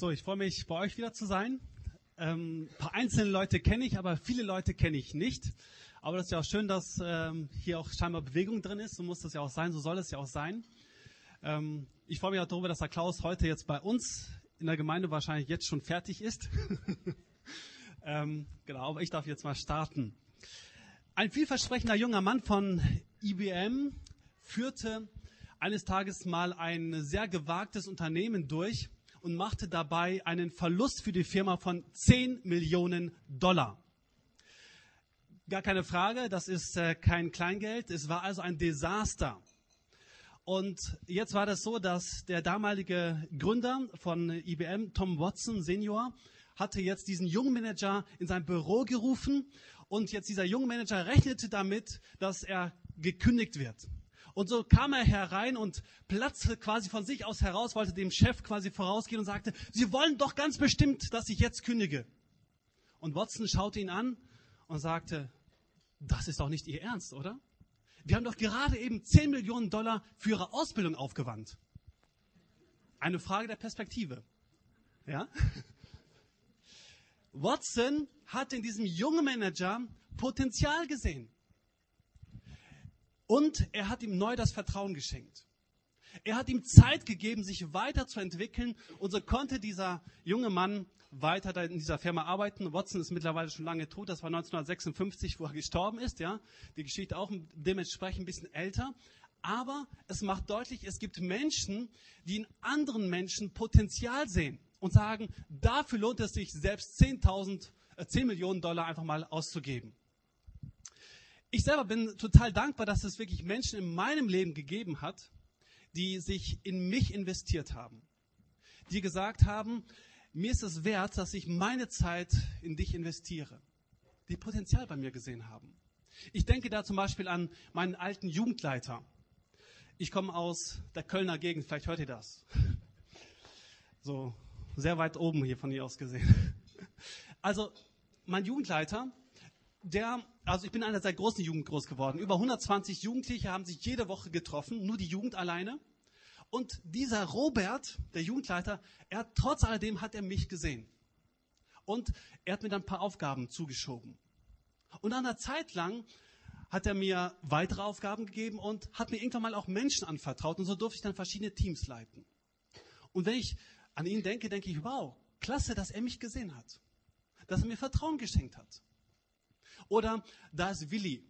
So, ich freue mich, bei euch wieder zu sein. Ähm, ein paar einzelne Leute kenne ich, aber viele Leute kenne ich nicht. Aber das ist ja auch schön, dass ähm, hier auch scheinbar Bewegung drin ist. So muss das ja auch sein, so soll es ja auch sein. Ähm, ich freue mich auch darüber, dass der Klaus heute jetzt bei uns in der Gemeinde wahrscheinlich jetzt schon fertig ist. ähm, genau, aber ich darf jetzt mal starten. Ein vielversprechender junger Mann von IBM führte eines Tages mal ein sehr gewagtes Unternehmen durch und machte dabei einen Verlust für die Firma von 10 Millionen Dollar. Gar keine Frage, das ist äh, kein Kleingeld. Es war also ein Desaster. Und jetzt war das so, dass der damalige Gründer von IBM, Tom Watson Senior, hatte jetzt diesen jungen Manager in sein Büro gerufen und jetzt dieser junge Manager rechnete damit, dass er gekündigt wird. Und so kam er herein und platzte quasi von sich aus heraus, wollte dem Chef quasi vorausgehen und sagte, Sie wollen doch ganz bestimmt, dass ich jetzt kündige. Und Watson schaute ihn an und sagte, das ist doch nicht Ihr Ernst, oder? Wir haben doch gerade eben 10 Millionen Dollar für Ihre Ausbildung aufgewandt. Eine Frage der Perspektive. Ja? Watson hat in diesem jungen Manager Potenzial gesehen. Und er hat ihm neu das Vertrauen geschenkt. Er hat ihm Zeit gegeben, sich weiterzuentwickeln. Und so konnte dieser junge Mann weiter in dieser Firma arbeiten. Watson ist mittlerweile schon lange tot. Das war 1956, wo er gestorben ist. Ja, die Geschichte auch dementsprechend ein bisschen älter. Aber es macht deutlich, es gibt Menschen, die in anderen Menschen Potenzial sehen und sagen, dafür lohnt es sich, selbst 10.000, äh, 10 Millionen Dollar einfach mal auszugeben. Ich selber bin total dankbar, dass es wirklich Menschen in meinem Leben gegeben hat, die sich in mich investiert haben. Die gesagt haben, mir ist es wert, dass ich meine Zeit in dich investiere. Die Potenzial bei mir gesehen haben. Ich denke da zum Beispiel an meinen alten Jugendleiter. Ich komme aus der Kölner Gegend, vielleicht hört ihr das. So, sehr weit oben hier von hier aus gesehen. Also, mein Jugendleiter, der, also ich bin in einer sehr großen Jugend groß geworden. Über 120 Jugendliche haben sich jede Woche getroffen, nur die Jugend alleine. Und dieser Robert, der Jugendleiter, er trotz alledem hat er mich gesehen. Und er hat mir dann ein paar Aufgaben zugeschoben. Und nach einer Zeit lang hat er mir weitere Aufgaben gegeben und hat mir irgendwann mal auch Menschen anvertraut. Und so durfte ich dann verschiedene Teams leiten. Und wenn ich an ihn denke, denke ich, wow, klasse, dass er mich gesehen hat. Dass er mir Vertrauen geschenkt hat. Oder da ist Willi.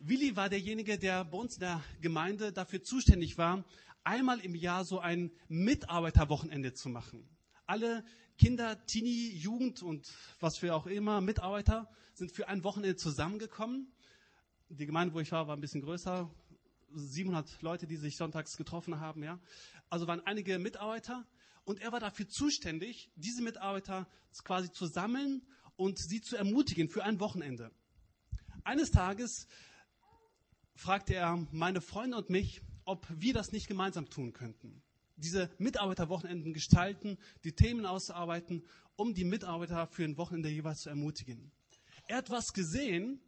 Willi war derjenige, der bei uns in der Gemeinde dafür zuständig war, einmal im Jahr so ein Mitarbeiterwochenende zu machen. Alle Kinder, Teenie, Jugend und was für auch immer, Mitarbeiter sind für ein Wochenende zusammengekommen. Die Gemeinde, wo ich war, war ein bisschen größer. 700 Leute, die sich sonntags getroffen haben, ja. Also waren einige Mitarbeiter und er war dafür zuständig, diese Mitarbeiter quasi zu sammeln und sie zu ermutigen für ein Wochenende. Eines Tages fragte er meine Freunde und mich, ob wir das nicht gemeinsam tun könnten. Diese Mitarbeiterwochenenden gestalten, die Themen auszuarbeiten, um die Mitarbeiter für ein Wochenende jeweils zu ermutigen. Er hat was gesehen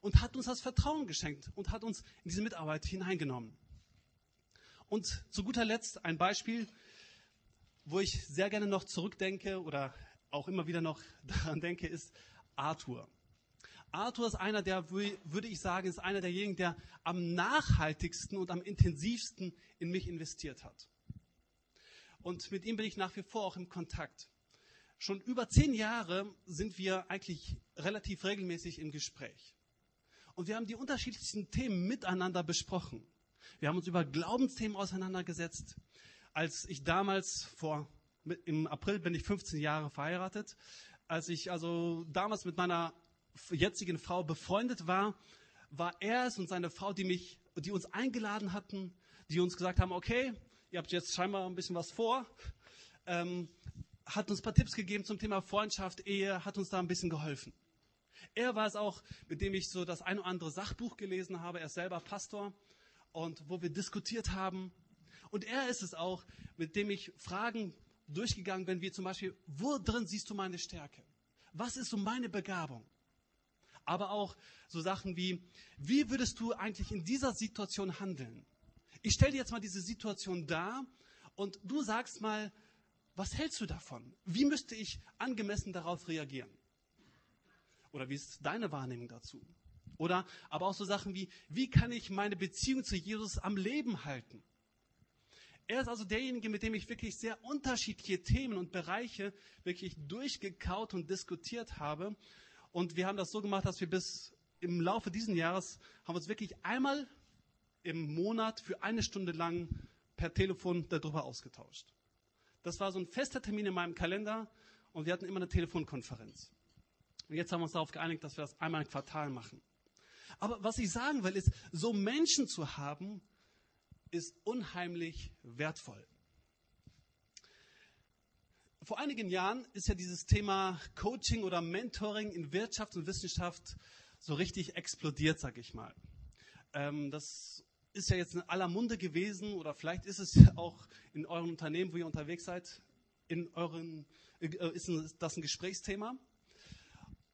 und hat uns das Vertrauen geschenkt und hat uns in diese Mitarbeit hineingenommen. Und zu guter Letzt ein Beispiel, wo ich sehr gerne noch zurückdenke oder auch immer wieder noch daran denke, ist Arthur. Arthur ist einer der, würde ich sagen, ist einer derjenigen, der am nachhaltigsten und am intensivsten in mich investiert hat. Und mit ihm bin ich nach wie vor auch im Kontakt. Schon über zehn Jahre sind wir eigentlich relativ regelmäßig im Gespräch. Und wir haben die unterschiedlichsten Themen miteinander besprochen. Wir haben uns über Glaubensthemen auseinandergesetzt. Als ich damals vor im April bin ich 15 Jahre verheiratet. Als ich also damals mit meiner jetzigen Frau befreundet war, war er es und seine Frau, die mich, die uns eingeladen hatten, die uns gesagt haben, okay, ihr habt jetzt scheinbar ein bisschen was vor, ähm, hat uns ein paar Tipps gegeben zum Thema Freundschaft, Ehe, hat uns da ein bisschen geholfen. Er war es auch, mit dem ich so das ein oder andere Sachbuch gelesen habe. Er ist selber Pastor und wo wir diskutiert haben. Und er ist es auch, mit dem ich Fragen durchgegangen, wenn wir zum Beispiel, wo drin siehst du meine Stärke? Was ist so meine Begabung? Aber auch so Sachen wie, wie würdest du eigentlich in dieser Situation handeln? Ich stelle dir jetzt mal diese Situation dar und du sagst mal, Was hältst du davon? Wie müsste ich angemessen darauf reagieren? Oder wie ist deine Wahrnehmung dazu? Oder aber auch so Sachen wie, wie kann ich meine Beziehung zu Jesus am Leben halten? Er ist also derjenige, mit dem ich wirklich sehr unterschiedliche Themen und Bereiche wirklich durchgekaut und diskutiert habe. Und wir haben das so gemacht, dass wir bis im Laufe dieses Jahres haben uns wirklich einmal im Monat für eine Stunde lang per Telefon darüber ausgetauscht. Das war so ein fester Termin in meinem Kalender und wir hatten immer eine Telefonkonferenz. Und jetzt haben wir uns darauf geeinigt, dass wir das einmal im Quartal machen. Aber was ich sagen will, ist, so Menschen zu haben, ist unheimlich wertvoll. Vor einigen Jahren ist ja dieses Thema Coaching oder Mentoring in Wirtschaft und Wissenschaft so richtig explodiert, sag ich mal. Ähm, das ist ja jetzt in aller Munde gewesen oder vielleicht ist es auch in eurem Unternehmen, wo ihr unterwegs seid, in euren, äh, ist das ein Gesprächsthema.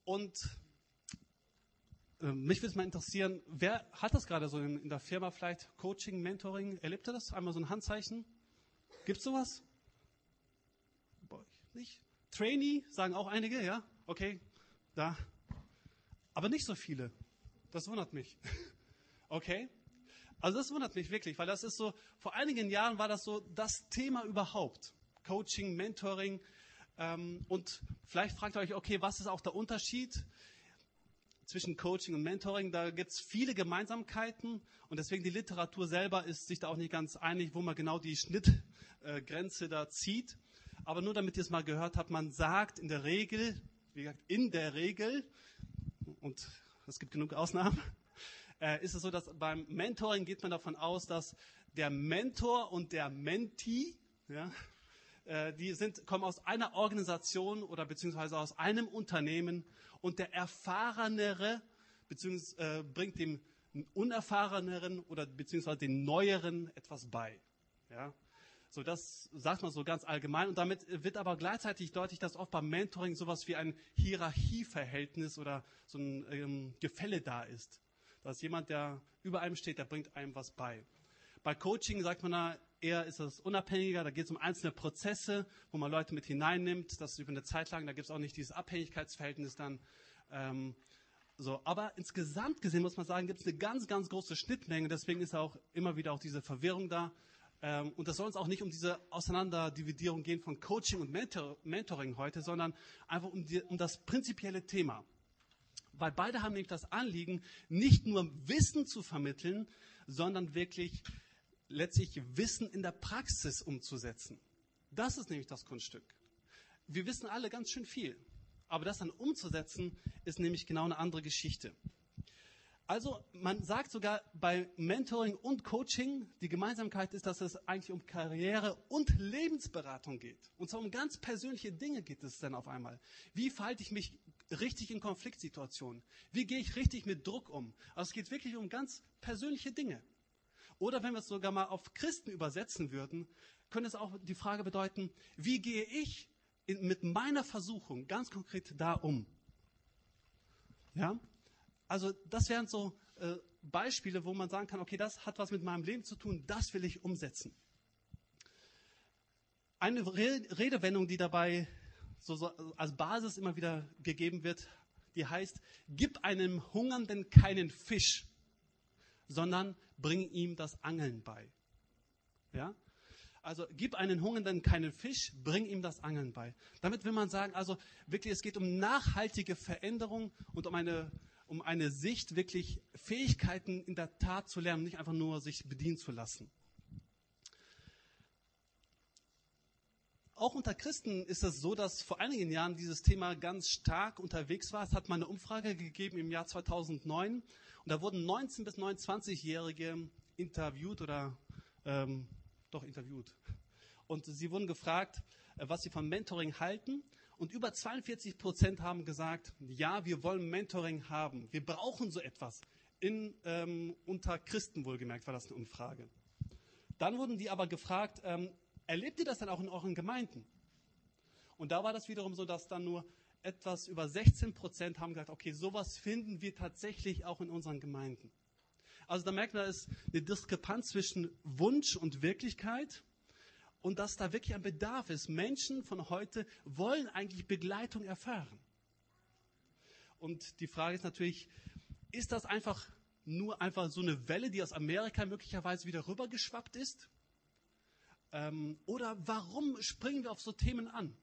Und mich würde es mal interessieren, wer hat das gerade so in, in, der Firma vielleicht? Coaching, Mentoring, erlebt ihr das? Einmal so ein Handzeichen? Gibt es sowas? Bei euch nicht? Trainee, sagen auch einige, ja? Okay, da. Aber nicht so viele. Das wundert mich. Okay? Also das wundert mich wirklich, weil das ist so, vor einigen Jahren war das so das Thema überhaupt. Coaching, Mentoring. Ähm, und vielleicht fragt ihr euch, okay, was ist auch der Unterschied? Zwischen Coaching und Mentoring. Da gibt es viele Gemeinsamkeiten und deswegen die Literatur selber ist sich da auch nicht ganz einig, wo man genau die Schnittgrenze da zieht. Aber nur damit ihr es mal gehört habt, man sagt in der Regel, wie gesagt, in der Regel, und es gibt genug Ausnahmen, äh, ist es so, dass beim Mentoring geht man davon aus, dass der Mentor und der Mentee, ja, äh, die sind, kommen aus einer Organisation oder beziehungsweise aus einem Unternehmen und der Erfahrenere beziehungsweise, äh, bringt dem Unerfahreneren oder beziehungsweise den Neueren etwas bei. Ja? So, das sagt man so ganz allgemein. Und damit wird aber gleichzeitig deutlich, dass oft beim Mentoring sowas wie ein Hierarchieverhältnis oder so ein ähm, Gefälle da ist. Dass jemand, der über einem steht, der bringt einem was bei. Bei Coaching sagt man da, eher ist es unabhängiger, da geht es um einzelne Prozesse, wo man Leute mit hineinnimmt, das ist über eine Zeit lang, da gibt es auch nicht dieses Abhängigkeitsverhältnis dann. Ähm, so, aber insgesamt gesehen muss man sagen, gibt es eine ganz, ganz große Schnittmenge, deswegen ist auch immer wieder auch diese Verwirrung da. Ähm, und das soll uns auch nicht um diese Auseinanderdividierung gehen von Coaching und Mentor, Mentoring heute, sondern einfach um, die, um das prinzipielle Thema. Weil beide haben nämlich das Anliegen, nicht nur Wissen zu vermitteln, sondern wirklich letztlich Wissen in der Praxis umzusetzen. Das ist nämlich das Kunststück. Wir wissen alle ganz schön viel. Aber das dann umzusetzen, ist nämlich genau eine andere Geschichte. Also man sagt sogar bei Mentoring und Coaching, die Gemeinsamkeit ist, dass es eigentlich um Karriere und Lebensberatung geht. Und zwar um ganz persönliche Dinge geht es dann auf einmal. Wie verhalte ich mich richtig in Konfliktsituationen? Wie gehe ich richtig mit Druck um? Also es geht wirklich um ganz persönliche Dinge. Oder wenn wir es sogar mal auf Christen übersetzen würden, könnte es auch die Frage bedeuten, wie gehe ich in, mit meiner Versuchung ganz konkret da um? Ja? Also das wären so äh, Beispiele, wo man sagen kann, okay, das hat was mit meinem Leben zu tun, das will ich umsetzen. Eine Redewendung, die dabei so, so als Basis immer wieder gegeben wird, die heißt, gib einem Hungernden keinen Fisch, sondern bring ihm das Angeln bei. Ja? Also gib einen Hungernden keinen Fisch, bring ihm das Angeln bei. Damit will man sagen, also wirklich, es geht um nachhaltige Veränderung und um eine, um eine Sicht, wirklich Fähigkeiten in der Tat zu lernen, nicht einfach nur sich bedienen zu lassen. Auch unter Christen ist es so, dass vor einigen Jahren dieses Thema ganz stark unterwegs war. Es hat mal eine Umfrage gegeben im Jahr 2009 und da wurden 19 bis 29-Jährige interviewt oder ähm, doch interviewt. Und sie wurden gefragt, äh, was sie von Mentoring halten. Und über 42 Prozent haben gesagt, ja, wir wollen Mentoring haben. Wir brauchen so etwas. In, ähm, unter Christen wohlgemerkt war das eine Umfrage. Dann wurden die aber gefragt, ähm, erlebt ihr das dann auch in euren Gemeinden? Und da war das wiederum so, dass dann nur etwas über 16 Prozent haben gesagt, okay, sowas finden wir tatsächlich auch in unseren Gemeinden. Also da merkt man, es ist eine Diskrepanz zwischen Wunsch und Wirklichkeit. und dass da wirklich ein Bedarf ist. Menschen von heute wollen eigentlich Begleitung erfahren. Und die Frage ist natürlich, ist das einfach nur einfach so eine Welle, die aus Amerika möglicherweise wieder rübergeschwappt ist? Ähm, oder warum springen wir auf so Themen an?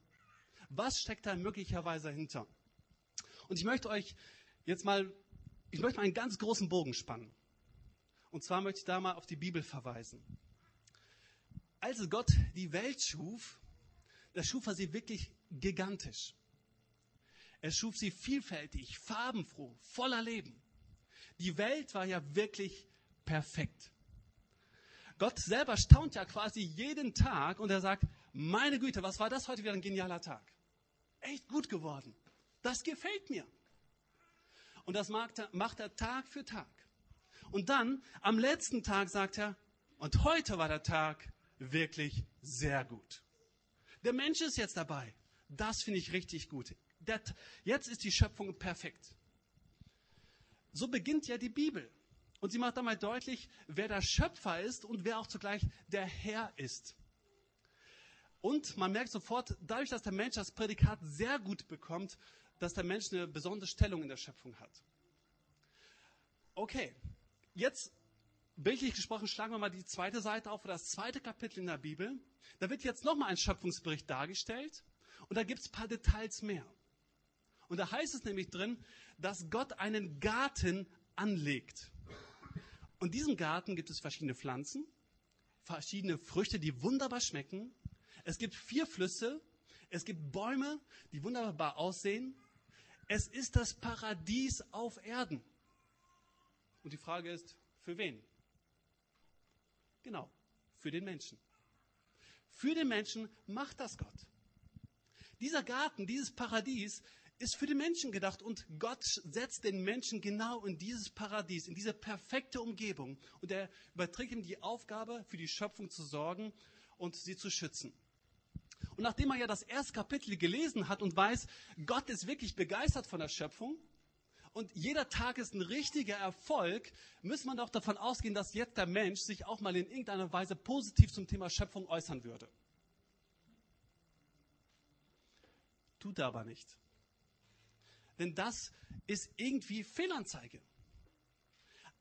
Was steckt da möglicherweise hinter? Und ich möchte euch jetzt mal, ich möchte mal einen ganz großen Bogen spannen. Und zwar möchte ich da mal auf die Bibel verweisen. Als Gott die Welt schuf, da schuf er sie wirklich gigantisch. Er schuf sie vielfältig, farbenfroh, voller Leben. Die Welt war ja wirklich perfekt. Gott selber staunt ja quasi jeden Tag und er sagt, meine Güte, was war das heute wieder ein genialer Tag? Echt gut geworden. Das gefällt mir. Und das macht er Tag für Tag. Und dann, am letzten Tag sagt er, und heute war der Tag wirklich sehr gut. Der Mensch ist jetzt dabei. Das finde ich richtig gut. Jetzt ist die Schöpfung perfekt. So beginnt ja die Bibel. Und sie macht einmal deutlich, wer der Schöpfer ist und wer auch zugleich der Herr ist. Und man merkt sofort, dadurch, dass der Mensch das Prädikat sehr gut bekommt, dass der Mensch eine besondere Stellung in der Schöpfung hat. Okay, jetzt bildlich gesprochen schlagen wir mal die zweite Seite auf, oder das zweite Kapitel in der Bibel. Da wird jetzt nochmal ein Schöpfungsbericht dargestellt und da gibt es ein paar Details mehr. Und da heißt es nämlich drin, dass Gott einen Garten anlegt. Und diesem Garten gibt es verschiedene Pflanzen, verschiedene Früchte, die wunderbar schmecken. Es gibt vier Flüsse, es gibt Bäume, die wunderbar aussehen. Es ist das Paradies auf Erden. Und die Frage ist, für wen? Genau, für den Menschen. Für den Menschen macht das Gott. Dieser Garten, dieses Paradies ist für den Menschen gedacht und Gott setzt den Menschen genau in dieses Paradies, in diese perfekte Umgebung und er überträgt ihm die Aufgabe, für die Schöpfung zu sorgen und sie zu schützen. Und nachdem er ja das erste Kapitel gelesen hat und weiß, Gott ist wirklich begeistert von der Schöpfung, und jeder Tag ist ein richtiger Erfolg, muss man doch davon ausgehen, dass jetzt der Mensch sich auch mal in irgendeiner Weise positiv zum Thema Schöpfung äußern würde. Tut er aber nicht. Denn das ist irgendwie Fehlanzeige.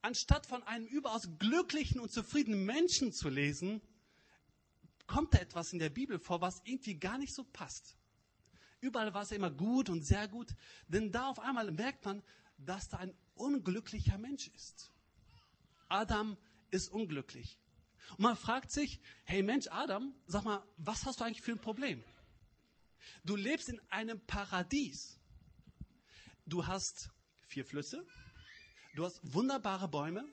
Anstatt von einem überaus glücklichen und zufriedenen Menschen zu lesen, kommt da etwas in der Bibel vor, was irgendwie gar nicht so passt. Überall war es immer gut und sehr gut, denn da auf einmal merkt man, dass da ein unglücklicher Mensch ist. Adam ist unglücklich. Und man fragt sich, hey Mensch, Adam, sag mal, was hast du eigentlich für ein Problem? Du lebst in einem Paradies. Du hast vier Flüsse, du hast wunderbare Bäume,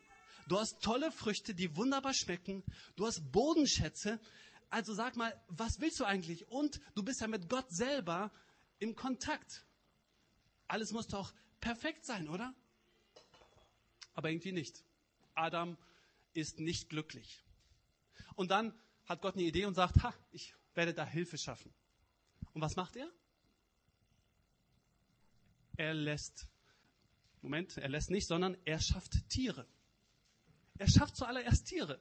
du hast tolle Früchte, die wunderbar schmecken, du hast Bodenschätze. Also sag mal, was willst du eigentlich? Und du bist ja mit Gott selber im Kontakt. Alles muss doch perfekt sein, oder? Aber irgendwie nicht. Adam ist nicht glücklich. Und dann hat Gott eine Idee und sagt, ha, ich werde da Hilfe schaffen. Und was macht er? Er lässt, Moment, er lässt nicht, sondern er schafft Tiere. Er schafft zuallererst Tiere.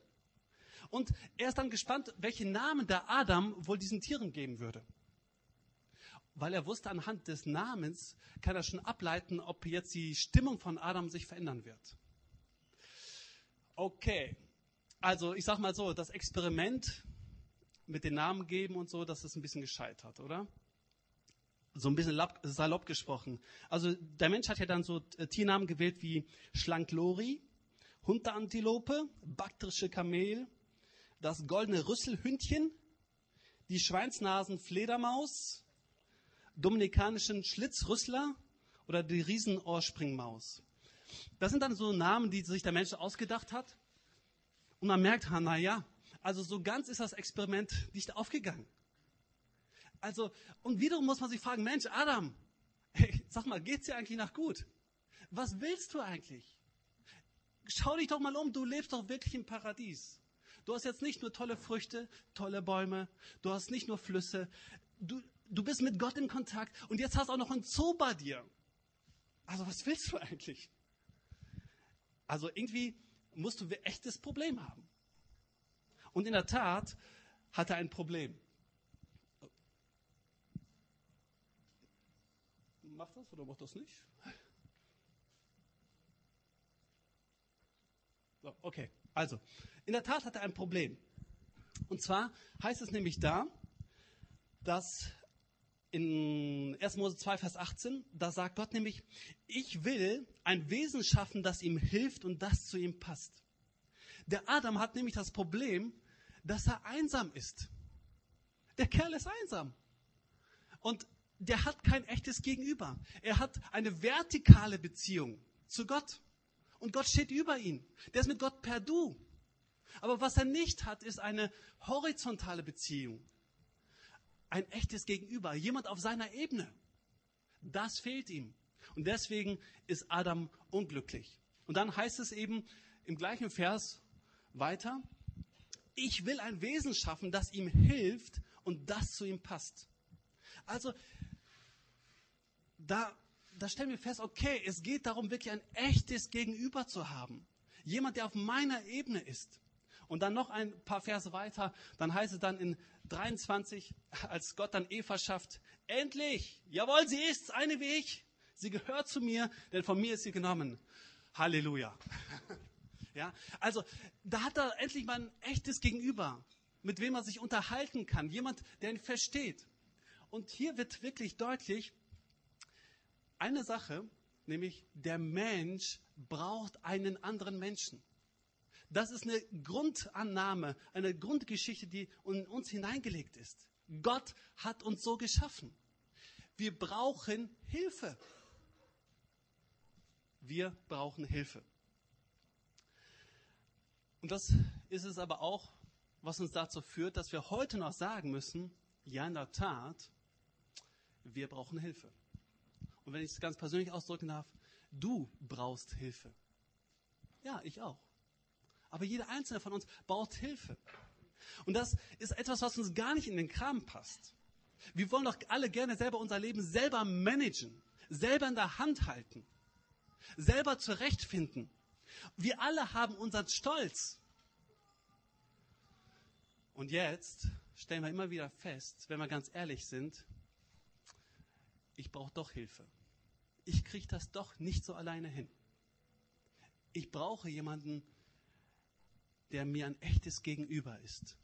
Und er ist dann gespannt, welche Namen der Adam wohl diesen Tieren geben würde weil er wusste, anhand des Namens kann er schon ableiten, ob jetzt die Stimmung von Adam sich verändern wird. Okay, also ich sag mal so, das Experiment mit den Namen geben und so, das ist ein bisschen gescheitert, oder? So ein bisschen salopp gesprochen. Also der Mensch hat ja dann so äh, Tiernamen gewählt wie Schlanklori, Hunterantilope, baktrische Kamel, das goldene Rüsselhündchen, die Schweinsnasenfledermaus, dominikanischen Schlitzrüssler oder die Riesenohrspringmaus. Das sind dann so Namen, die sich der Mensch ausgedacht hat. Und man merkt, na ja, also so ganz ist das Experiment nicht aufgegangen. Also, und wiederum muss man sich fragen, Mensch, Adam, hey, sag mal, geht's dir eigentlich nach gut? Was willst du eigentlich? Schau dich doch mal um, du lebst doch wirklich im Paradies. Du hast jetzt nicht nur tolle Früchte, tolle Bäume, du hast nicht nur Flüsse, du, du bist mit Gott in Kontakt und jetzt hast auch noch einen Zoo bei dir. Also was willst du eigentlich? Also irgendwie musst du ein echtes Problem haben. Und in der Tat hatte ein Problem. Macht das oder macht das nicht? So, okay, also, in der Tat hat er ein Problem. Und zwar heißt es nämlich da, dass in 1. Mose 2, Vers 18, da sagt Gott nämlich, ich will ein Wesen schaffen, das ihm hilft und das zu ihm passt. Der Adam hat nämlich das Problem, dass er einsam ist. Der Kerl ist einsam. Und der hat kein echtes Gegenüber. Er hat eine vertikale Beziehung zu Gott. Und Gott steht über ihn. Der ist mit Gott per Du. Aber was er nicht hat, ist eine horizontale Beziehung. Ein echtes Gegenüber. Jemand auf seiner Ebene. Das fehlt ihm. Und deswegen ist Adam unglücklich. Und dann heißt es eben im gleichen Vers weiter, ich will ein Wesen schaffen, das ihm hilft und das zu ihm passt. Also, da, da stellen wir fest, okay, es geht darum, wirklich ein echtes Gegenüber zu haben. Jemand, der auf meiner Ebene ist. Und dann noch ein paar Verse weiter, dann heißt es dann in 23, als Gott dann Eva schafft, endlich, jawohl, sie ist eine wie ich. Sie gehört zu mir, denn von mir ist sie genommen. Halleluja. Ja, also da hat er endlich mal ein echtes Gegenüber, mit wem er sich unterhalten kann, jemand, der ihn versteht. Und hier wird wirklich deutlich eine Sache, nämlich der Mensch braucht einen anderen Menschen. Das ist eine Grundannahme, eine Grundgeschichte, die in uns hineingelegt ist. Gott hat uns so geschaffen. Wir brauchen Hilfe. Wir brauchen Hilfe. Und das ist es aber auch, was uns dazu führt, dass wir heute noch sagen müssen, ja in der Tat, wir brauchen Hilfe. Und wenn ich es ganz persönlich ausdrücken darf, du brauchst Hilfe. Ja, ich auch. Aber jeder einzelne von uns braucht Hilfe. Und das ist etwas, was uns gar nicht in den Kram passt. Wir wollen doch alle gerne selber unser Leben selber managen, selber in der Hand halten, selber zurechtfinden. Wir alle haben unseren Stolz. Und jetzt stellen wir immer wieder fest, wenn wir ganz ehrlich sind, ich brauche doch Hilfe. Ich kriege das doch nicht so alleine hin. Ich brauche jemanden, der mir ein echtes Gegenüber ist.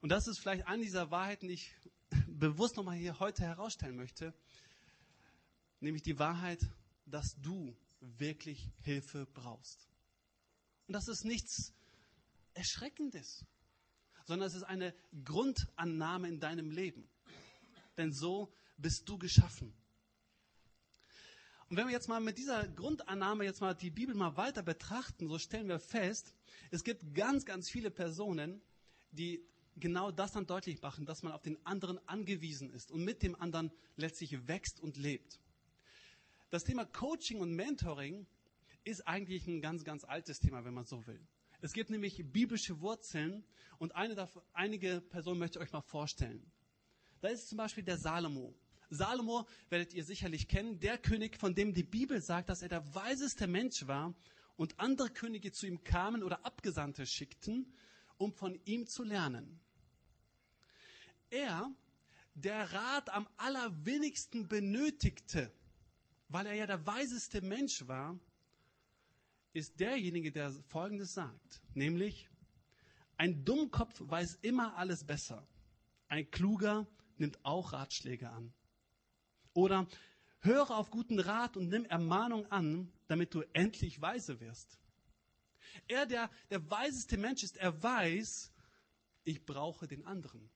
Und das ist vielleicht eine dieser Wahrheiten, die ich bewusst nochmal hier heute herausstellen möchte, nämlich die Wahrheit, dass du wirklich Hilfe brauchst. Und das ist nichts Erschreckendes, sondern es ist eine Grundannahme in deinem Leben. Denn so bist du geschaffen. Und wenn wir jetzt mal mit dieser Grundannahme jetzt mal die Bibel mal weiter betrachten, so stellen wir fest, es gibt ganz, ganz viele Personen, die genau das dann deutlich machen, dass man auf den anderen angewiesen ist und mit dem anderen letztlich wächst und lebt. Das Thema Coaching und Mentoring ist eigentlich ein ganz, ganz altes Thema, wenn man so will. Es gibt nämlich biblische Wurzeln und eine einige Personen möchte ich euch mal vorstellen. Da ist zum Beispiel der Salomo. Salomo werdet ihr sicherlich kennen, der König, von dem die Bibel sagt, dass er der weiseste Mensch war und andere Könige zu ihm kamen oder Abgesandte schickten, um von ihm zu lernen. Er, der Rat am allerwenigsten benötigte, weil er ja der weiseste Mensch war, ist derjenige, der Folgendes sagt, nämlich, ein Dummkopf weiß immer alles besser. Ein Kluger nimmt auch Ratschläge an. Oder höre auf guten Rat und nimm Ermahnung an, damit du endlich weise wirst. Er, der der weiseste Mensch ist, er weiß, ich brauche den anderen.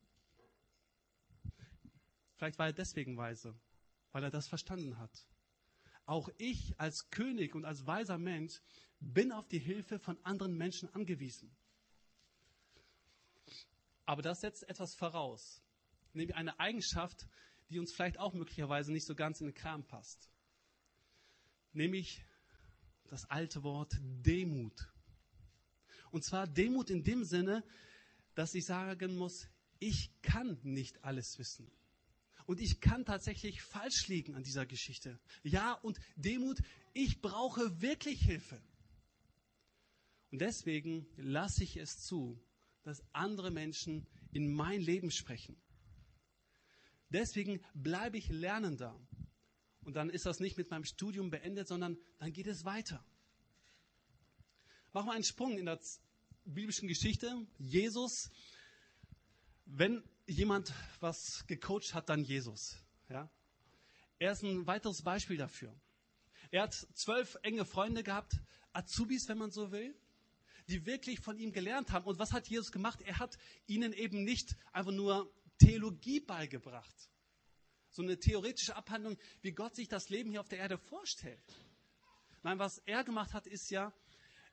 Vielleicht war er deswegen weise, weil er das verstanden hat. Auch ich als König und als weiser Mensch bin auf die Hilfe von anderen Menschen angewiesen. Aber das setzt etwas voraus, nämlich eine Eigenschaft, die uns vielleicht auch möglicherweise nicht so ganz in den Kram passt. Nämlich das alte Wort Demut. Und zwar Demut in dem Sinne, dass ich sagen muss, ich kann nicht alles wissen. Und ich kann tatsächlich falsch liegen an dieser Geschichte. Ja, und Demut, ich brauche wirklich Hilfe. Und deswegen lasse ich es zu, dass andere Menschen in mein Leben sprechen. Deswegen bleibe ich Lernender. Und dann ist das nicht mit meinem Studium beendet, sondern dann geht es weiter. Machen wir einen Sprung in der biblischen Geschichte. Jesus, wenn jemand was gecoacht hat, dann Jesus. Ja? Er ist ein weiteres Beispiel dafür. Er hat zwölf enge Freunde gehabt, Azubis, wenn man so will, die wirklich von ihm gelernt haben. Und was hat Jesus gemacht? Er hat ihnen eben nicht einfach nur Theologie beigebracht, so eine theoretische Abhandlung, wie Gott sich das Leben hier auf der Erde vorstellt. Nein, was er gemacht hat, ist ja,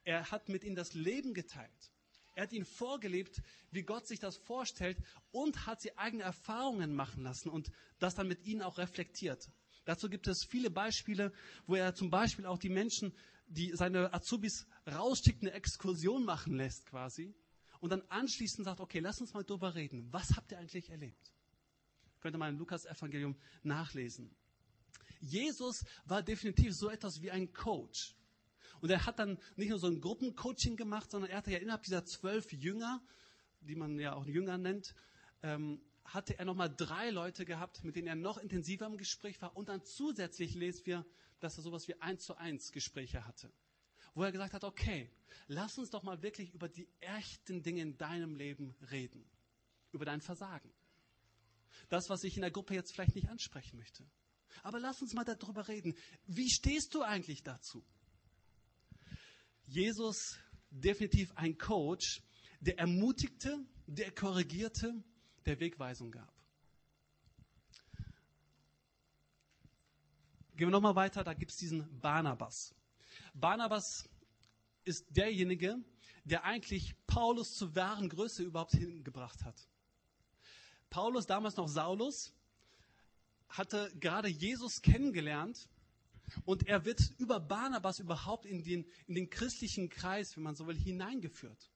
er hat mit ihnen das Leben geteilt. Er hat ihnen vorgelebt, wie Gott sich das vorstellt und hat sie eigene Erfahrungen machen lassen und das dann mit ihnen auch reflektiert. Dazu gibt es viele Beispiele, wo er zum Beispiel auch die Menschen, die seine Azubis rausschickt, eine Exkursion machen lässt quasi und dann anschließend sagt, okay, lass uns mal drüber reden. Was habt ihr eigentlich erlebt? Könnte man im Lukas-Evangelium nachlesen. Jesus war definitiv so etwas wie ein Coach. Und er hat dann nicht nur so ein Gruppencoaching gemacht, sondern er hatte ja innerhalb dieser zwölf Jünger, die man ja auch Jünger nennt, ähm, hatte er nochmal drei Leute gehabt, mit denen er noch intensiver im Gespräch war. Und dann zusätzlich lesen wir, dass er sowas wie eins zu eins Gespräche hatte. Wo er gesagt hat, okay, lass uns doch mal wirklich über die echten Dinge in deinem Leben reden. Über dein Versagen. Das, was ich in der Gruppe jetzt vielleicht nicht ansprechen möchte. Aber lass uns mal darüber reden. Wie stehst du eigentlich dazu? Jesus, definitiv ein Coach, der ermutigte, der korrigierte, der Wegweisung gab. Gehen wir nochmal weiter, da gibt es diesen Barnabas. Barnabas ist derjenige, der eigentlich Paulus zur wahren Größe überhaupt hingebracht hat. Paulus, damals noch Saulus, hatte gerade Jesus kennengelernt und er wird über Barnabas überhaupt in den, in den christlichen Kreis, wenn man so will, hineingeführt.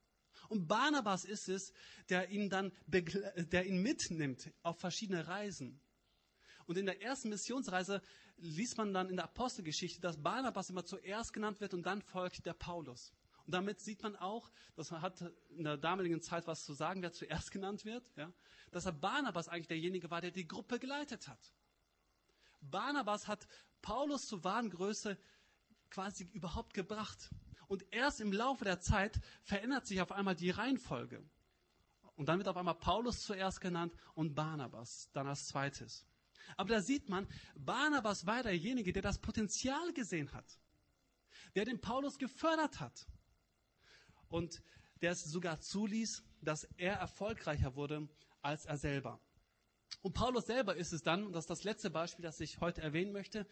Und Barnabas ist es, der ihn dann, der ihn mitnimmt auf verschiedene Reisen. Und in der ersten Missionsreise liest man dann in der Apostelgeschichte, dass Barnabas immer zuerst genannt wird und dann folgt der Paulus. Und damit sieht man auch, dass man hat in der damaligen Zeit was zu sagen, wer zuerst genannt wird, ja, dass er Barnabas eigentlich derjenige war, der die Gruppe geleitet hat. Barnabas hat Paulus zur wahren Größe quasi überhaupt gebracht. Und erst im Laufe der Zeit verändert sich auf einmal die Reihenfolge. Und dann wird auf einmal Paulus zuerst genannt und Barnabas dann als zweites. Aber da sieht man, Barnabas war derjenige, der das Potenzial gesehen hat, der den Paulus gefördert hat und der es sogar zuließ, dass er erfolgreicher wurde als er selber. Und Paulus selber ist es dann, und das ist das letzte Beispiel, das ich heute erwähnen möchte,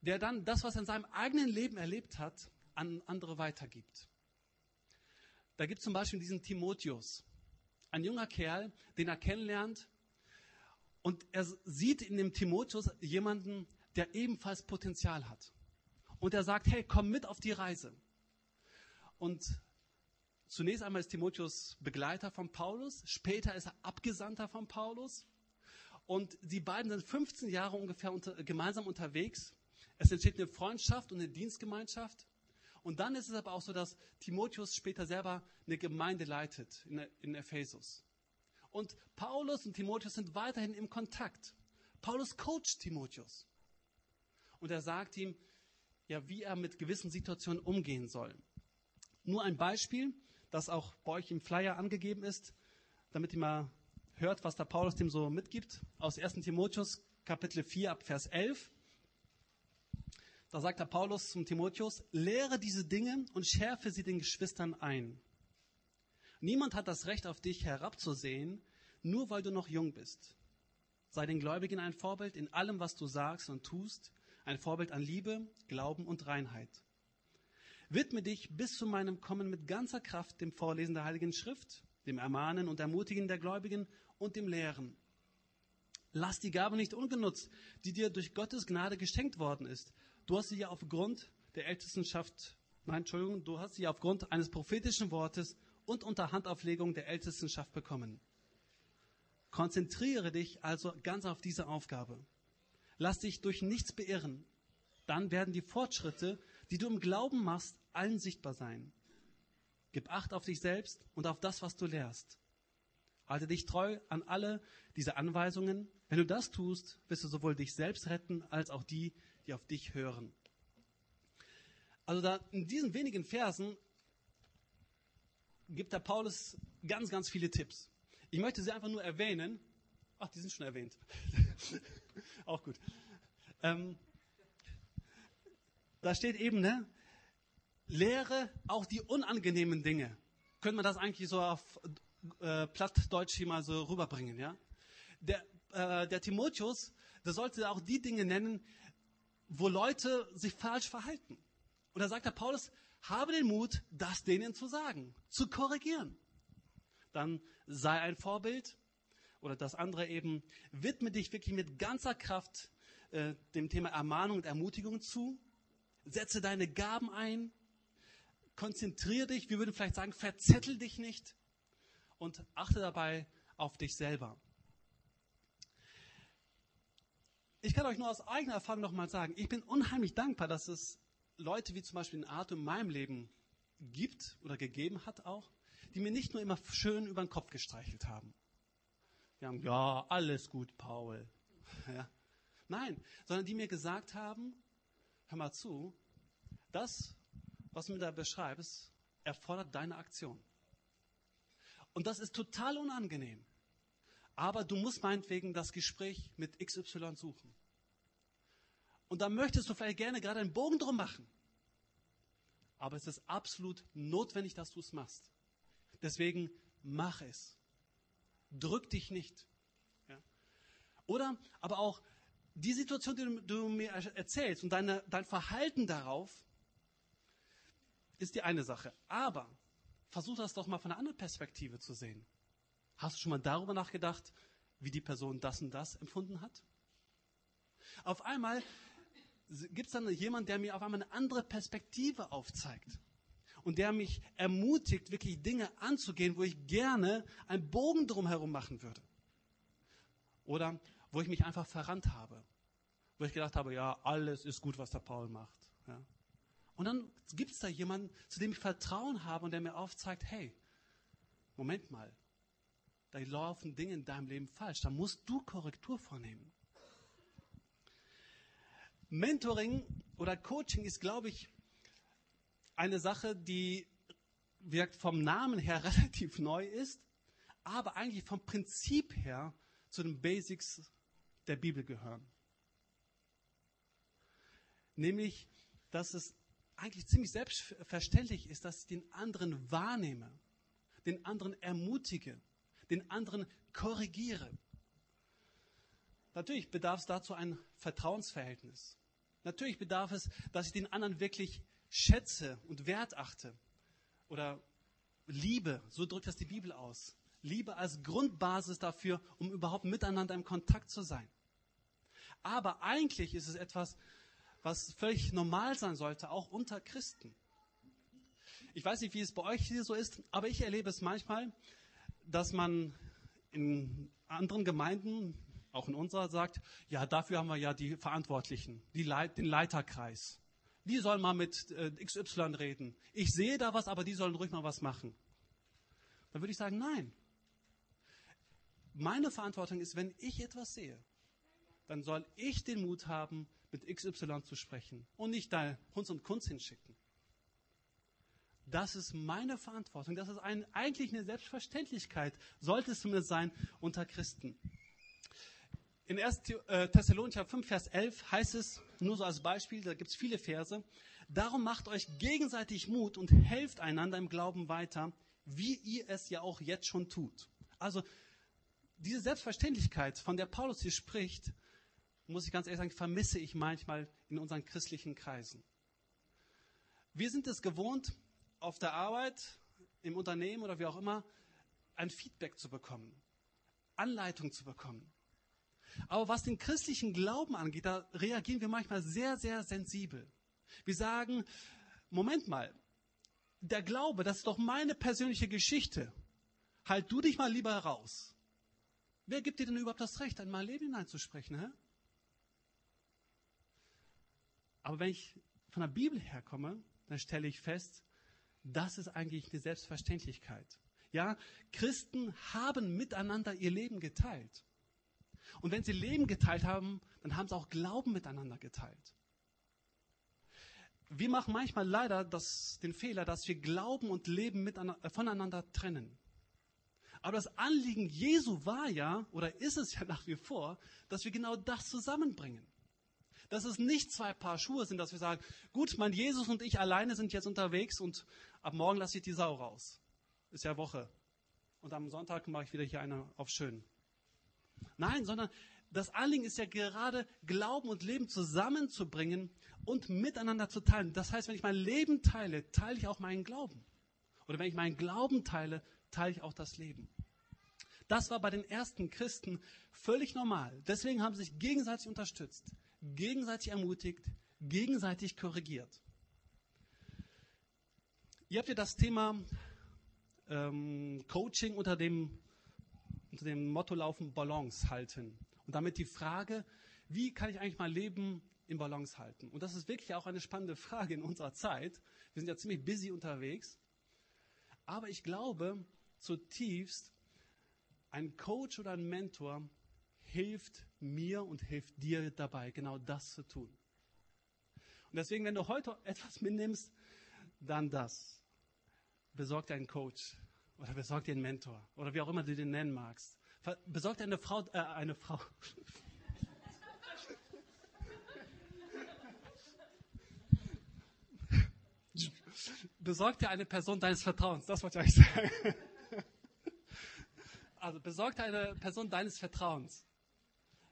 der dann das, was er in seinem eigenen Leben erlebt hat, an andere weitergibt. Da gibt es zum Beispiel diesen Timotheus, ein junger Kerl, den er kennenlernt, und er sieht in dem Timotheus jemanden, der ebenfalls Potenzial hat. Und er sagt, hey, komm mit auf die Reise. Und zunächst einmal ist Timotheus Begleiter von Paulus, später ist er Abgesandter von Paulus. Und die beiden sind 15 Jahre ungefähr unter, gemeinsam unterwegs. Es entsteht eine Freundschaft und eine Dienstgemeinschaft. Und dann ist es aber auch so, dass Timotheus später selber eine Gemeinde leitet in, in Ephesus. Und Paulus und Timotheus sind weiterhin im Kontakt. Paulus coacht Timotheus. Und er sagt ihm, ja, wie er mit gewissen Situationen umgehen soll. Nur ein Beispiel, das auch bei euch im Flyer angegeben ist, damit ihr mal hört, was der Paulus dem so mitgibt, aus 1. Timotheus Kapitel 4 ab Vers 11. Da sagt der Paulus zum Timotheus, lehre diese Dinge und schärfe sie den Geschwistern ein. Niemand hat das Recht, auf dich herabzusehen, nur weil du noch jung bist. Sei den Gläubigen ein Vorbild in allem, was du sagst und tust, ein Vorbild an Liebe, Glauben und Reinheit. Widme dich bis zu meinem Kommen mit ganzer Kraft dem Vorlesen der Heiligen Schrift, dem Ermahnen und Ermutigen der Gläubigen und dem Lehren. Lass die Gabe nicht ungenutzt, die dir durch Gottes Gnade geschenkt worden ist. Du hast sie ja aufgrund der Ältestenschaft, nein, Entschuldigung, du hast sie aufgrund eines prophetischen Wortes und unter Handauflegung der Ältestenschaft bekommen. Konzentriere dich also ganz auf diese Aufgabe. Lass dich durch nichts beirren. Dann werden die Fortschritte, die du im Glauben machst, allen sichtbar sein. Gib Acht auf dich selbst und auf das, was du lehrst. Halte dich treu an alle diese Anweisungen. Wenn du das tust, wirst du sowohl dich selbst retten, als auch die, die auf dich hören. Also da in diesen wenigen Versen gibt der Paulus ganz, ganz viele Tipps. Ich möchte sie einfach nur erwähnen. Ach, die sind schon erwähnt. auch gut. Ähm, da steht eben, ne? Lehre auch die unangenehmen Dinge. Könnte man das eigentlich so auf äh, Plattdeutsch hier mal so rüberbringen, ja? Der, äh, der Timotheus, der sollte auch die Dinge nennen, wo Leute sich falsch verhalten. Und da sagt der Paulus, habe den Mut, das denen zu sagen, zu korrigieren. Dann sei ein Vorbild. Oder das andere eben, widme dich wirklich mit ganzer Kraft äh, dem Thema Ermahnung und Ermutigung zu. Setze deine Gaben ein. Konzentriere dich, wir würden vielleicht sagen, verzettel dich nicht. Und achte dabei auf dich selber. Ich kann euch nur aus eigener Erfahrung nochmal sagen, ich bin unheimlich dankbar, dass es Leute wie zum Beispiel den Arthur in meinem Leben gibt oder gegeben hat auch, die mir nicht nur immer schön über den Kopf gestreichelt haben. Die haben, ja, alles gut, Paul. Ja. Nein, sondern die mir gesagt haben, hör mal zu, das, was du mir da beschreibst, erfordert deine Aktion. Und das ist total unangenehm. Aber du musst meinetwegen das Gespräch mit XY suchen. Und da möchtest du vielleicht gerne gerade einen Bogen drum machen. Aber es ist absolut notwendig, dass du es machst. Deswegen mach es. Drück dich nicht. Ja? Oder aber auch die Situation, die du, du mir erzählst und deine, dein Verhalten darauf, ist die eine Sache. Aber versuch das doch mal von einer anderen Perspektive zu sehen. Hast du schon mal darüber nachgedacht, wie die Person das und das empfunden hat? Auf einmal gibt es dann jemanden, der mir auf einmal eine andere Perspektive aufzeigt und der mich ermutigt, wirklich Dinge anzugehen, wo ich gerne einen Bogen drumherum machen würde. Oder wo ich mich einfach verrannt habe. Wo ich gedacht habe, ja, alles ist gut, was der Paul macht. Ja. Und dann gibt es da jemanden, zu dem ich Vertrauen habe und der mir aufzeigt, hey, Moment mal, da laufen Dinge in deinem Leben falsch. Da musst du Korrektur vornehmen. Mentoring oder Coaching ist, glaube ich, eine Sache, die wirkt vom Namen her relativ neu ist, aber eigentlich vom Prinzip her zu den Basics der Bibel gehören. Nämlich, dass es eigentlich ziemlich selbstverständlich ist, dass ich den anderen wahrnehme, den anderen ermutige, den anderen korrigiere. Natürlich bedarf es dazu ein Vertrauensverhältnis. Natürlich bedarf es, dass ich den anderen wirklich schätze und wertachte. Oder Liebe, so drückt das die Bibel aus. Liebe als Grundbasis dafür, um überhaupt miteinander im Kontakt zu sein. Aber eigentlich ist es etwas, was völlig normal sein sollte, auch unter Christen. Ich weiß nicht, wie es bei euch hier so ist, aber ich erlebe es manchmal, dass man in anderen Gemeinden auch in unserer, sagt, ja, dafür haben wir ja die Verantwortlichen, die Leit, den Leiterkreis. Die sollen mal mit äh, XY reden. Ich sehe da was, aber die sollen ruhig mal was machen. Dann würde ich sagen, nein. Meine Verantwortung ist, wenn ich etwas sehe, dann soll ich den Mut haben, mit XY zu sprechen und nicht da Hunz und Kunst hinschicken. Das ist meine Verantwortung. Das ist ein, eigentlich eine Selbstverständlichkeit, sollte es zumindest sein unter Christen. In 1. Äh, Thessalonicher 5, Vers 11 heißt es, nur so als Beispiel, da gibt es viele Verse, darum macht euch gegenseitig Mut und helft einander im Glauben weiter, wie ihr es ja auch jetzt schon tut. Also diese Selbstverständlichkeit, von der Paulus hier spricht, muss ich ganz ehrlich sagen, vermisse ich manchmal in unseren christlichen Kreisen. Wir sind es gewohnt, auf der Arbeit, im Unternehmen oder wie auch immer, ein Feedback zu bekommen, Anleitung zu bekommen. Aber was den christlichen Glauben angeht, da reagieren wir manchmal sehr, sehr sensibel. Wir sagen, Moment mal, der Glaube, das ist doch meine persönliche Geschichte. Halt du dich mal lieber raus. Wer gibt dir denn überhaupt das Recht, in mein Leben hineinzusprechen? Hä? Aber wenn ich von der Bibel herkomme, dann stelle ich fest, das ist eigentlich eine Selbstverständlichkeit. Ja, Christen haben miteinander ihr Leben geteilt. Und wenn sie Leben geteilt haben, dann haben sie auch Glauben miteinander geteilt. Wir machen manchmal leider das, den Fehler, dass wir Glauben und Leben miteinander, voneinander trennen. Aber das Anliegen Jesu war ja, oder ist es ja nach wie vor, dass wir genau das zusammenbringen. Dass es nicht zwei Paar Schuhe sind, dass wir sagen, gut, mein Jesus und ich alleine sind jetzt unterwegs und ab morgen lasse ich die Sau raus. Ist ja Woche. Und am Sonntag mache ich wieder hier eine auf schön. Nein, sondern das Anliegen ist ja gerade, Glauben und Leben zusammenzubringen und miteinander zu teilen. Das heißt, wenn ich mein Leben teile, teile ich auch meinen Glauben. Oder wenn ich meinen Glauben teile, teile ich auch das Leben. Das war bei den ersten Christen völlig normal. Deswegen haben sie sich gegenseitig unterstützt, gegenseitig ermutigt, gegenseitig korrigiert. Ihr habt ja das Thema ähm, Coaching unter dem, unter dem Motto laufen, Balance halten. Und damit die Frage, wie kann ich eigentlich mein Leben in Balance halten? Und das ist wirklich auch eine spannende Frage in unserer Zeit. Wir sind ja ziemlich busy unterwegs. Aber ich glaube zutiefst, ein Coach oder ein Mentor hilft mir und hilft dir dabei, genau das zu tun. Und deswegen, wenn du heute etwas mitnimmst, dann das. Besorg dir einen Coach oder besorg dir einen Mentor oder wie auch immer du den nennen magst. Besorg dir eine Frau, äh, eine Frau. besorg dir eine Person deines Vertrauens. Das wollte ich euch sagen. Also besorg dir eine Person deines Vertrauens,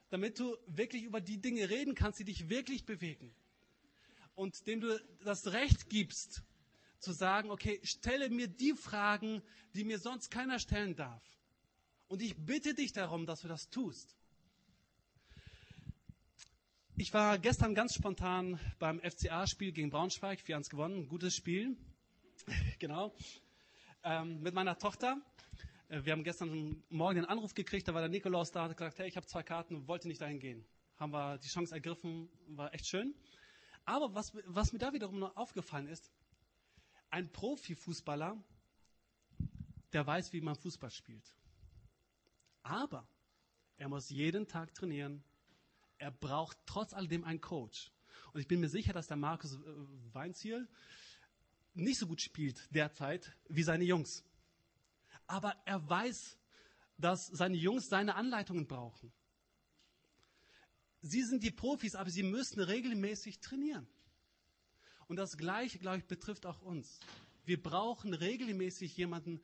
damit du wirklich über die Dinge reden kannst, die dich wirklich bewegen. Und dem du das Recht gibst, zu sagen, okay, stelle mir die Fragen, die mir sonst keiner stellen darf. Und ich bitte dich darum, dass du das tust. Ich war gestern ganz spontan beim FCA-Spiel gegen Braunschweig, 4-1 gewonnen, gutes Spiel. genau. Ähm, mit meiner Tochter. Äh, wir haben gestern Morgen den Anruf gekriegt, da war der Nikolaus da, hat gesagt, hey, ich habe zwei Karten, wollte nicht dahin gehen. Haben wir die Chance ergriffen, war echt schön. Aber was, was mir da wiederum noch aufgefallen ist, ein Profifußballer, der weiß, wie man Fußball spielt. Aber er muss jeden Tag trainieren. Er braucht trotz alledem einen Coach. Und ich bin mir sicher, dass der Markus äh, Weinziel nicht so gut spielt derzeit wie seine Jungs. Aber er weiß, dass seine Jungs seine Anleitungen brauchen. Sie sind die Profis, aber sie müssen regelmäßig trainieren. Und das Gleiche, glaube ich, betrifft auch uns. Wir brauchen regelmäßig jemanden,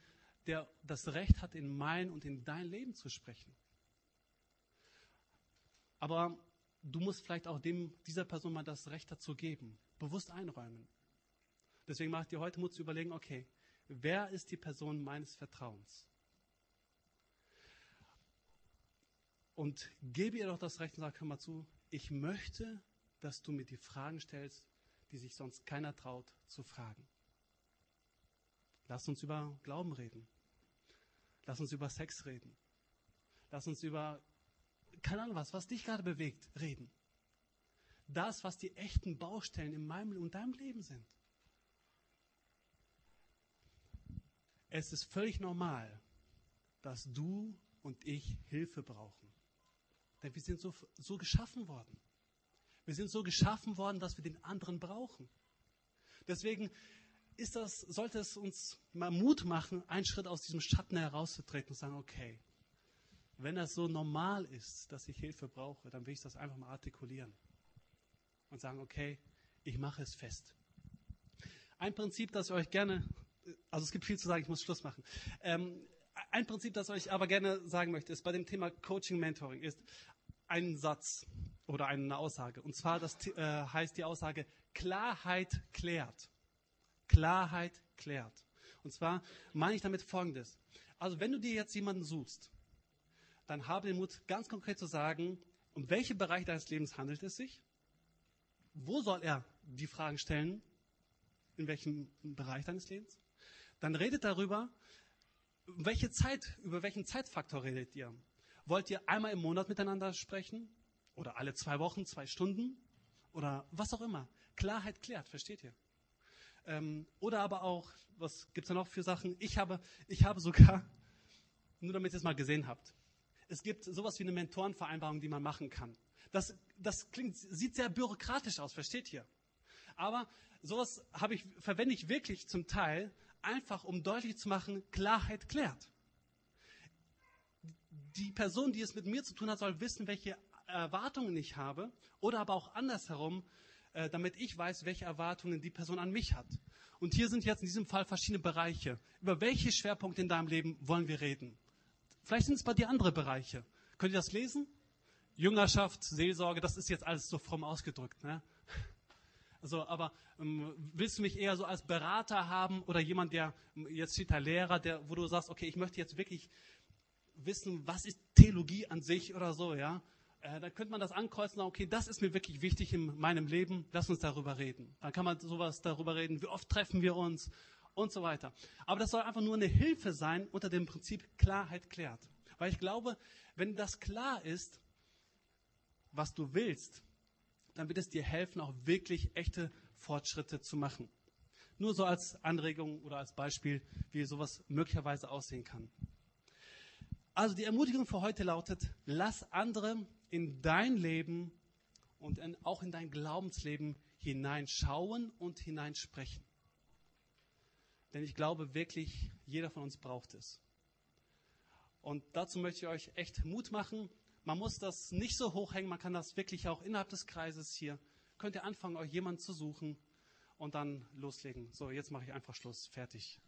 der das Recht hat, in mein und in dein Leben zu sprechen. Aber du musst vielleicht auch dem, dieser Person mal das Recht dazu geben, bewusst einräumen. Deswegen mache ich dir heute Mut zu überlegen, okay, wer ist die Person meines Vertrauens? Und gebe ihr doch das Recht und sage, hör mal zu, ich möchte, dass du mir die Fragen stellst, die sich sonst keiner traut zu fragen. Lass uns über Glauben reden. Lass uns über Sex reden. Lass uns über, keine Ahnung was, was dich gerade bewegt, reden. Das, was die echten Baustellen in meinem und deinem Leben sind. Es ist völlig normal, dass du und ich Hilfe brauchen. Denn wir sind so, so geschaffen worden. Wir sind so geschaffen worden, dass wir den anderen brauchen. Deswegen ist das, sollte es uns mal Mut machen, einen Schritt aus diesem Schatten herauszutreten und sagen, okay, wenn das so normal ist, dass ich Hilfe brauche, dann will ich das einfach mal artikulieren und sagen, okay, ich mache es fest. Ein Prinzip, das ich euch gerne, also es gibt viel zu sagen, ich muss Schluss machen. Ähm, ein Prinzip, das ich euch aber gerne sagen möchte, ist bei dem Thema Coaching, Mentoring, ist ein Satz oder eine Aussage. Und zwar das äh, heißt die Aussage, Klarheit klärt. Klarheit klärt. Und zwar meine ich damit Folgendes. Also wenn du dir jetzt jemanden suchst, dann habe den Mut, ganz konkret zu sagen, um welche Bereiche deines Lebens handelt es sich? Wo soll er die Fragen stellen? In welchem Bereich deines Lebens? Dann redet darüber, welche Zeit, über welchen Zeitfaktor redet ihr? Wollt ihr einmal im Monat miteinander sprechen? Oder alle zwei Wochen, zwei Stunden? Oder was auch immer. Klarheit klärt, versteht ihr? Ähm, oder aber auch, was gibt's da noch für Sachen? Ich habe, ich habe sogar, nur damit ihr es mal gesehen habt, es gibt sowas wie eine Mentorenvereinbarung, die man machen kann. Das, das klingt, sieht sehr bürokratisch aus, versteht ihr? Aber sowas habe ich, verwende ich wirklich zum Teil, einfach um deutlich zu machen, Klarheit klärt. Die Person, die es mit mir zu tun hat, soll wissen, welche Erwartungen ich habe oder aber auch andersherum, äh, damit ich weiß, welche Erwartungen die Person an mich hat. Und hier sind jetzt in diesem Fall verschiedene Bereiche. Über welche Schwerpunkte in deinem Leben wollen wir reden? Vielleicht sind es bei dir andere Bereiche. Könnt ihr das lesen? Jüngerschaft, Seelsorge, das ist jetzt alles so fromm ausgedrückt. Ne? Also, aber ähm, willst du mich eher so als Berater haben oder jemand, der, ähm, jetzt steht da Lehrer, der, wo du sagst, okay, ich möchte jetzt wirklich wissen, was ist Theologie an sich oder so, ja? Äh, dann könnte man das ankreuzen, okay, das ist mir wirklich wichtig in meinem Leben, lass uns darüber reden. Dann kann man sowas darüber reden, wie oft treffen wir uns und so weiter. Aber das soll einfach nur eine Hilfe sein unter dem Prinzip Klarheit klärt. Weil ich glaube, wenn das klar ist, was du willst, dann wird es dir helfen, auch wirklich echte Fortschritte zu machen. Nur so als Anregung oder als Beispiel, wie sowas möglicherweise aussehen kann. Also die Ermutigung für heute lautet, lass andere in dein Leben und in, auch in dein Glaubensleben hineinschauen und hineinsprechen. Denn ich glaube wirklich, jeder von uns braucht es. Und dazu möchte ich euch echt Mut machen. Man muss das nicht so hochhängen, man kann das wirklich auch innerhalb des Kreises hier. Könnt ihr anfangen, euch jemanden zu suchen und dann loslegen. So, jetzt mache ich einfach Schluss. Fertig.